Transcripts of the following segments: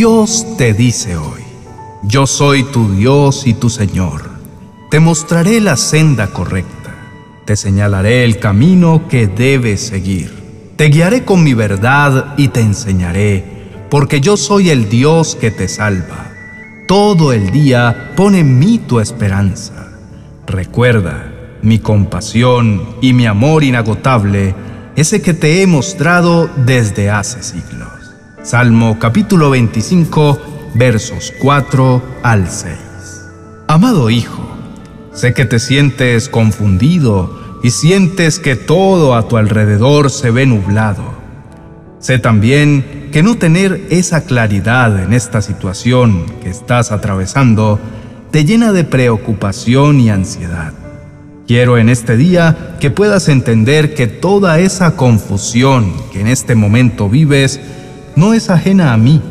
Dios te dice hoy, yo soy tu Dios y tu Señor. Te mostraré la senda correcta, te señalaré el camino que debes seguir. Te guiaré con mi verdad y te enseñaré, porque yo soy el Dios que te salva. Todo el día pone en mí tu esperanza. Recuerda, mi compasión y mi amor inagotable, ese que te he mostrado desde hace siglos. Salmo capítulo 25, versos 4 al 6. Amado Hijo, sé que te sientes confundido y sientes que todo a tu alrededor se ve nublado. Sé también que no tener esa claridad en esta situación que estás atravesando te llena de preocupación y ansiedad. Quiero en este día que puedas entender que toda esa confusión que en este momento vives no es ajena a mí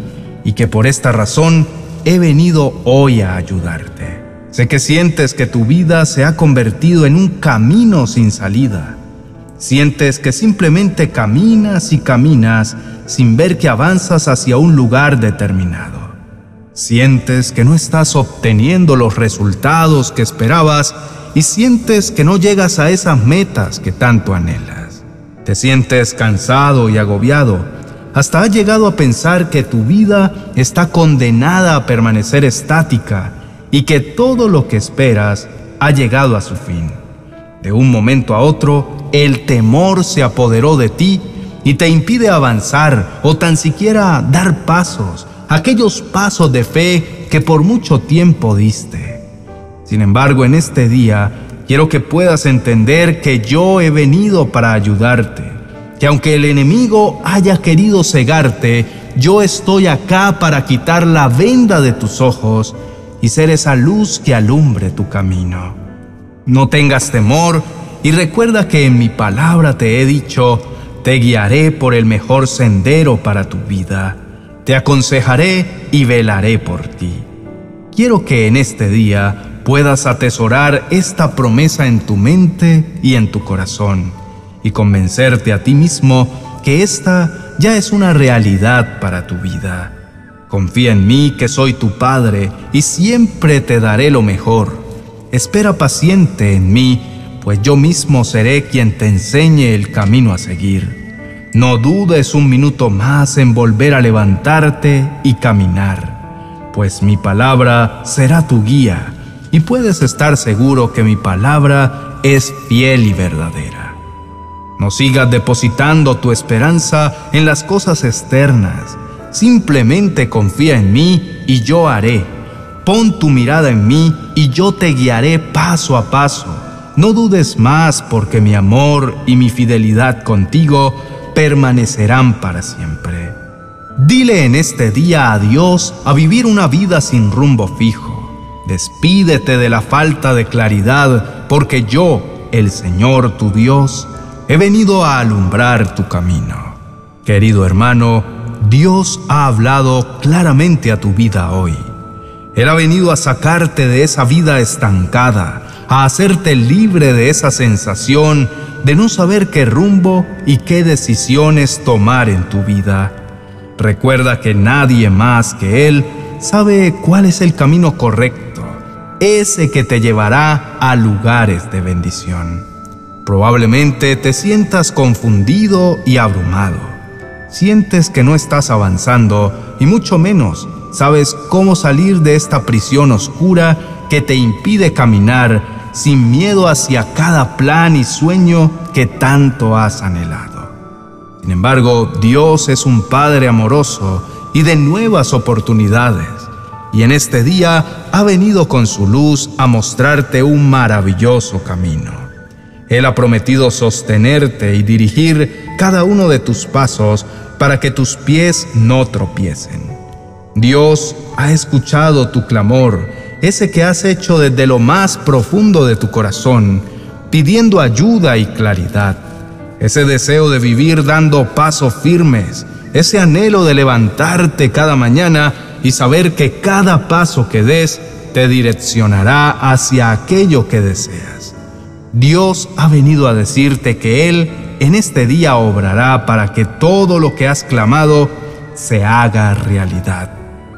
y que por esta razón he venido hoy a ayudarte. Sé que sientes que tu vida se ha convertido en un camino sin salida. Sientes que simplemente caminas y caminas sin ver que avanzas hacia un lugar determinado. Sientes que no estás obteniendo los resultados que esperabas y sientes que no llegas a esas metas que tanto anhelas. Te sientes cansado y agobiado hasta has llegado a pensar que tu vida está condenada a permanecer estática y que todo lo que esperas ha llegado a su fin. De un momento a otro, el temor se apoderó de ti y te impide avanzar o tan siquiera dar pasos, aquellos pasos de fe que por mucho tiempo diste. Sin embargo, en este día quiero que puedas entender que yo he venido para ayudarte que aunque el enemigo haya querido cegarte, yo estoy acá para quitar la venda de tus ojos y ser esa luz que alumbre tu camino. No tengas temor y recuerda que en mi palabra te he dicho, te guiaré por el mejor sendero para tu vida, te aconsejaré y velaré por ti. Quiero que en este día puedas atesorar esta promesa en tu mente y en tu corazón y convencerte a ti mismo que esta ya es una realidad para tu vida. Confía en mí que soy tu Padre y siempre te daré lo mejor. Espera paciente en mí, pues yo mismo seré quien te enseñe el camino a seguir. No dudes un minuto más en volver a levantarte y caminar, pues mi palabra será tu guía y puedes estar seguro que mi palabra es fiel y verdadera. No sigas depositando tu esperanza en las cosas externas. Simplemente confía en mí y yo haré. Pon tu mirada en mí y yo te guiaré paso a paso. No dudes más porque mi amor y mi fidelidad contigo permanecerán para siempre. Dile en este día adiós a vivir una vida sin rumbo fijo. Despídete de la falta de claridad porque yo, el Señor tu Dios, he venido a alumbrar tu camino. Querido hermano, Dios ha hablado claramente a tu vida hoy. Él ha venido a sacarte de esa vida estancada, a hacerte libre de esa sensación de no saber qué rumbo y qué decisiones tomar en tu vida. Recuerda que nadie más que Él sabe cuál es el camino correcto, ese que te llevará a lugares de bendición. Probablemente te sientas confundido y abrumado. Sientes que no estás avanzando y mucho menos sabes cómo salir de esta prisión oscura que te impide caminar sin miedo hacia cada plan y sueño que tanto has anhelado. Sin embargo, Dios es un Padre amoroso y de nuevas oportunidades, y en este día ha venido con su luz a mostrarte un maravilloso camino. Él ha prometido sostenerte y dirigir cada uno de tus pasos para que tus pies no tropiecen. Dios ha escuchado tu clamor, ese que has hecho desde lo más profundo de tu corazón, pidiendo ayuda y claridad. Ese deseo de vivir dando pasos firmes, ese anhelo de levantarte cada mañana y saber que cada paso que des te direccionará hacia aquello que deseas. Dios ha venido a decirte que Él en este día obrará para que todo lo que has clamado se haga realidad.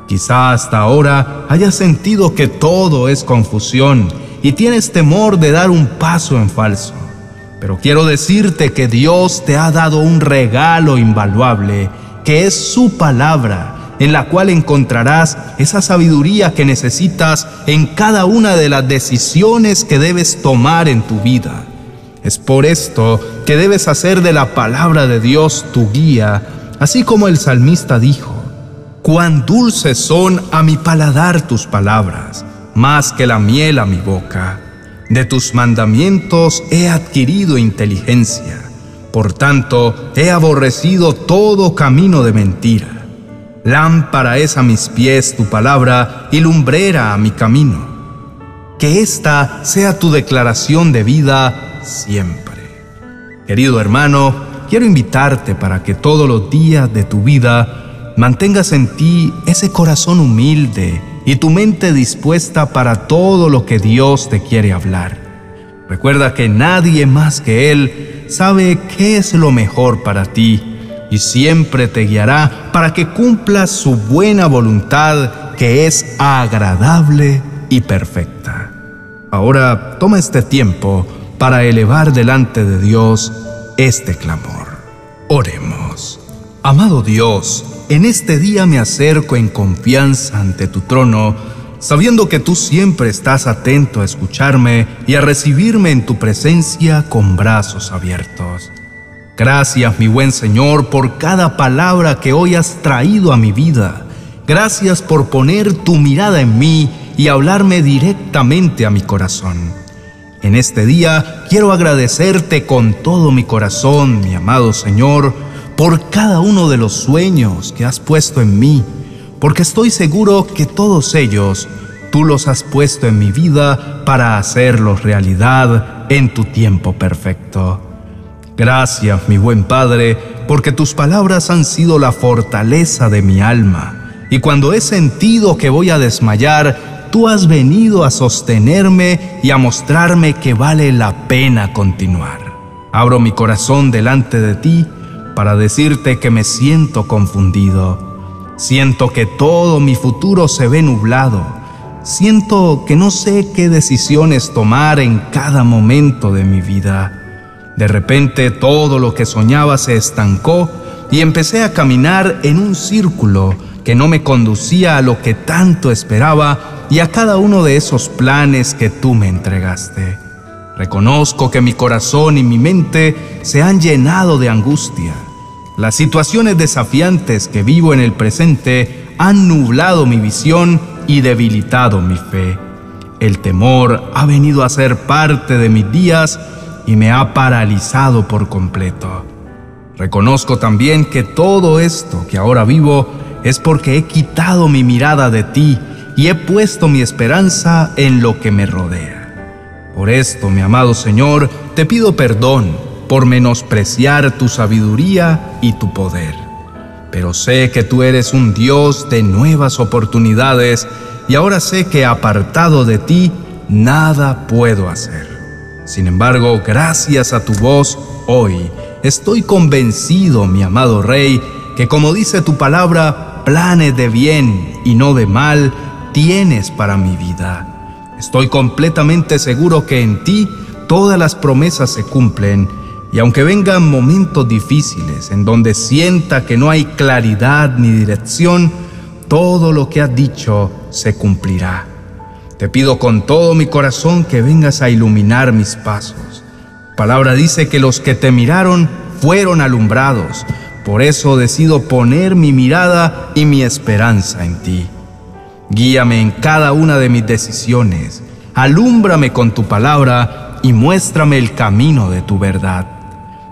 Quizá hasta ahora hayas sentido que todo es confusión y tienes temor de dar un paso en falso. Pero quiero decirte que Dios te ha dado un regalo invaluable, que es su palabra, en la cual encontrarás esa sabiduría que necesitas en cada una de las decisiones que debes tomar en tu vida. Es por esto que debes hacer de la palabra de Dios tu guía, así como el salmista dijo, Cuán dulces son a mi paladar tus palabras, más que la miel a mi boca. De tus mandamientos he adquirido inteligencia, por tanto he aborrecido todo camino de mentira. Lámpara es a mis pies tu palabra y lumbrera a mi camino. Que esta sea tu declaración de vida siempre. Querido hermano, quiero invitarte para que todos los días de tu vida mantengas en ti ese corazón humilde y tu mente dispuesta para todo lo que Dios te quiere hablar. Recuerda que nadie más que Él sabe qué es lo mejor para ti y siempre te guiará para que cumplas su buena voluntad que es agradable y perfecta. Ahora toma este tiempo para elevar delante de Dios este clamor. Oremos. Amado Dios, en este día me acerco en confianza ante tu trono, sabiendo que tú siempre estás atento a escucharme y a recibirme en tu presencia con brazos abiertos. Gracias, mi buen Señor, por cada palabra que hoy has traído a mi vida. Gracias por poner tu mirada en mí y hablarme directamente a mi corazón. En este día quiero agradecerte con todo mi corazón, mi amado Señor, por cada uno de los sueños que has puesto en mí, porque estoy seguro que todos ellos tú los has puesto en mi vida para hacerlos realidad en tu tiempo perfecto. Gracias, mi buen Padre, porque tus palabras han sido la fortaleza de mi alma, y cuando he sentido que voy a desmayar, tú has venido a sostenerme y a mostrarme que vale la pena continuar. Abro mi corazón delante de ti, para decirte que me siento confundido. Siento que todo mi futuro se ve nublado. Siento que no sé qué decisiones tomar en cada momento de mi vida. De repente todo lo que soñaba se estancó y empecé a caminar en un círculo que no me conducía a lo que tanto esperaba y a cada uno de esos planes que tú me entregaste. Reconozco que mi corazón y mi mente se han llenado de angustia. Las situaciones desafiantes que vivo en el presente han nublado mi visión y debilitado mi fe. El temor ha venido a ser parte de mis días y me ha paralizado por completo. Reconozco también que todo esto que ahora vivo es porque he quitado mi mirada de ti y he puesto mi esperanza en lo que me rodea. Por esto, mi amado Señor, te pido perdón por menospreciar tu sabiduría y tu poder. Pero sé que tú eres un Dios de nuevas oportunidades y ahora sé que apartado de ti nada puedo hacer. Sin embargo, gracias a tu voz hoy, estoy convencido, mi amado Rey, que como dice tu palabra, planes de bien y no de mal tienes para mi vida. Estoy completamente seguro que en ti todas las promesas se cumplen y aunque vengan momentos difíciles en donde sienta que no hay claridad ni dirección, todo lo que has dicho se cumplirá. Te pido con todo mi corazón que vengas a iluminar mis pasos. palabra dice que los que te miraron fueron alumbrados. Por eso decido poner mi mirada y mi esperanza en ti. Guíame en cada una de mis decisiones, alúmbrame con tu palabra y muéstrame el camino de tu verdad.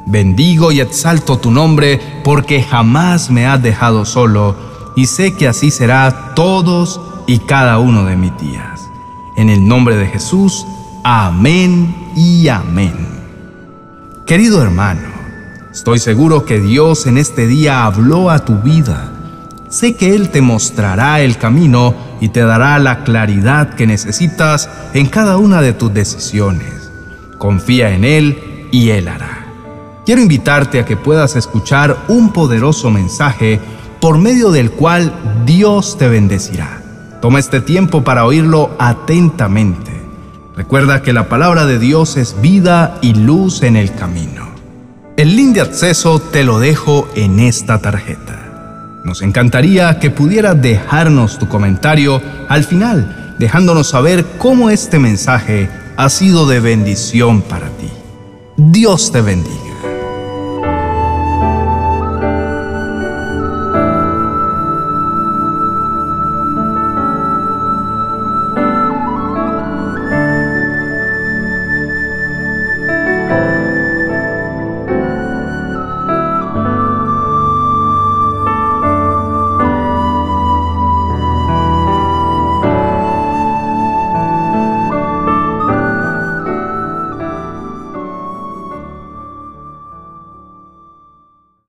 Bendigo y exalto tu nombre porque jamás me has dejado solo y sé que así será todos y cada uno de mis días. En el nombre de Jesús, amén y amén. Querido hermano, estoy seguro que Dios en este día habló a tu vida Sé que Él te mostrará el camino y te dará la claridad que necesitas en cada una de tus decisiones. Confía en Él y Él hará. Quiero invitarte a que puedas escuchar un poderoso mensaje por medio del cual Dios te bendecirá. Toma este tiempo para oírlo atentamente. Recuerda que la palabra de Dios es vida y luz en el camino. El link de acceso te lo dejo en esta tarjeta. Nos encantaría que pudieras dejarnos tu comentario al final, dejándonos saber cómo este mensaje ha sido de bendición para ti. Dios te bendiga.